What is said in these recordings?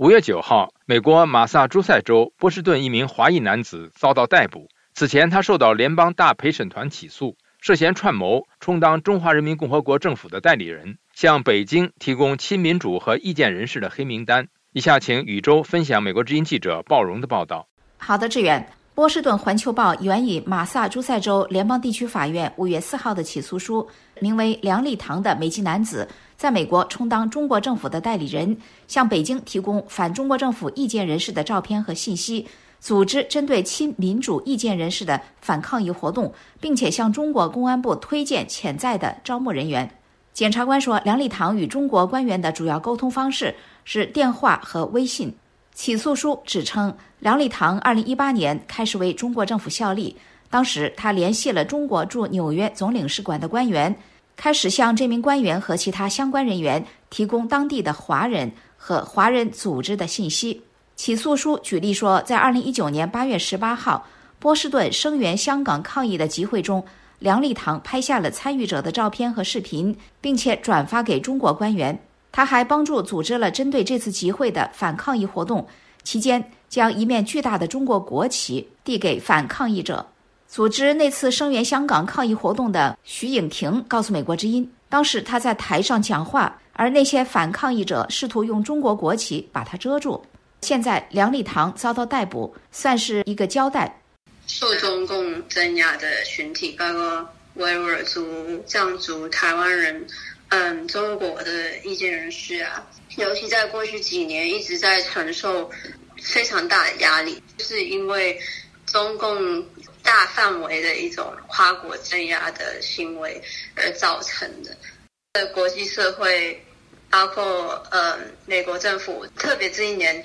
五月九号，美国马萨诸塞州波士顿一名华裔男子遭到逮捕。此前，他受到联邦大陪审团起诉，涉嫌串谋充当中华人民共和国政府的代理人，向北京提供亲民主和意见人士的黑名单。以下请宇宙分享美国之音记者鲍荣的报道。好的，志远。波士顿环球报援引马萨诸塞州联邦地区法院五月四号的起诉书，名为梁立堂的美籍男子，在美国充当中国政府的代理人，向北京提供反中国政府意见人士的照片和信息。组织针对亲民主意见人士的反抗议活动，并且向中国公安部推荐潜在的招募人员。检察官说，梁立堂与中国官员的主要沟通方式是电话和微信。起诉书指称，梁立堂2018年开始为中国政府效力，当时他联系了中国驻纽约总领事馆的官员，开始向这名官员和其他相关人员提供当地的华人和华人组织的信息。起诉书举例说，在2019年8月18号，波士顿声援香港抗议的集会中，梁立堂拍下了参与者的照片和视频，并且转发给中国官员。他还帮助组织了针对这次集会的反抗议活动，期间将一面巨大的中国国旗递给反抗议者。组织那次声援香港抗议活动的徐颖婷告诉美国之音，当时他在台上讲话，而那些反抗议者试图用中国国旗把他遮住。现在梁立堂遭到逮捕，算是一个交代。受中共镇压的群体，包括维吾尔族、藏族、台湾人，嗯，中国的意见人士啊，尤其在过去几年一直在承受非常大的压力，就是因为中共大范围的一种跨国镇压的行为而造成的。国际社会。包括呃，美国政府特别这一年，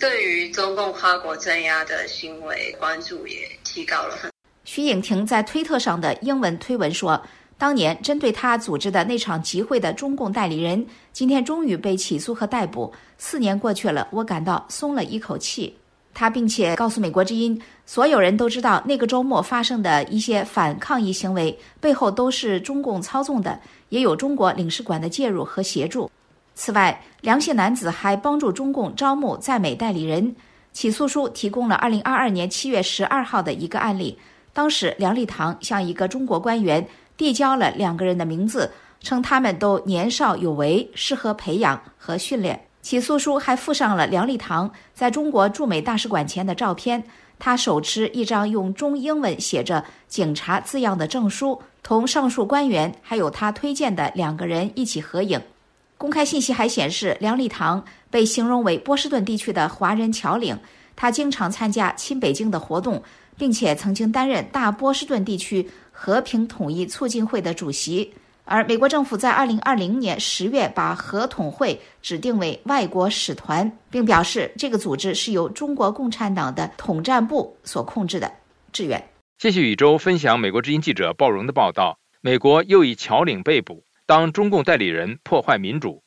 对于中共跨国镇压的行为关注也提高了很。徐颖婷在推特上的英文推文说：“当年针对他组织的那场集会的中共代理人，今天终于被起诉和逮捕。四年过去了，我感到松了一口气。”他并且告诉美国之音，所有人都知道那个周末发生的一些反抗议行为背后都是中共操纵的，也有中国领事馆的介入和协助。此外，梁姓男子还帮助中共招募在美代理人。起诉书提供了2022年7月12号的一个案例，当时梁立堂向一个中国官员递交了两个人的名字，称他们都年少有为，适合培养和训练。起诉书还附上了梁立堂在中国驻美大使馆前的照片，他手持一张用中英文写着“警察”字样的证书，同上述官员还有他推荐的两个人一起合影。公开信息还显示，梁立堂被形容为波士顿地区的华人侨领。他经常参加亲北京的活动，并且曾经担任大波士顿地区和平统一促进会的主席。而美国政府在2020年10月把和统会指定为外国使团，并表示这个组织是由中国共产党的统战部所控制的。志愿，谢谢宇宙分享美国之音记者鲍荣的报道。美国又一侨领被捕。当中共代理人破坏民主，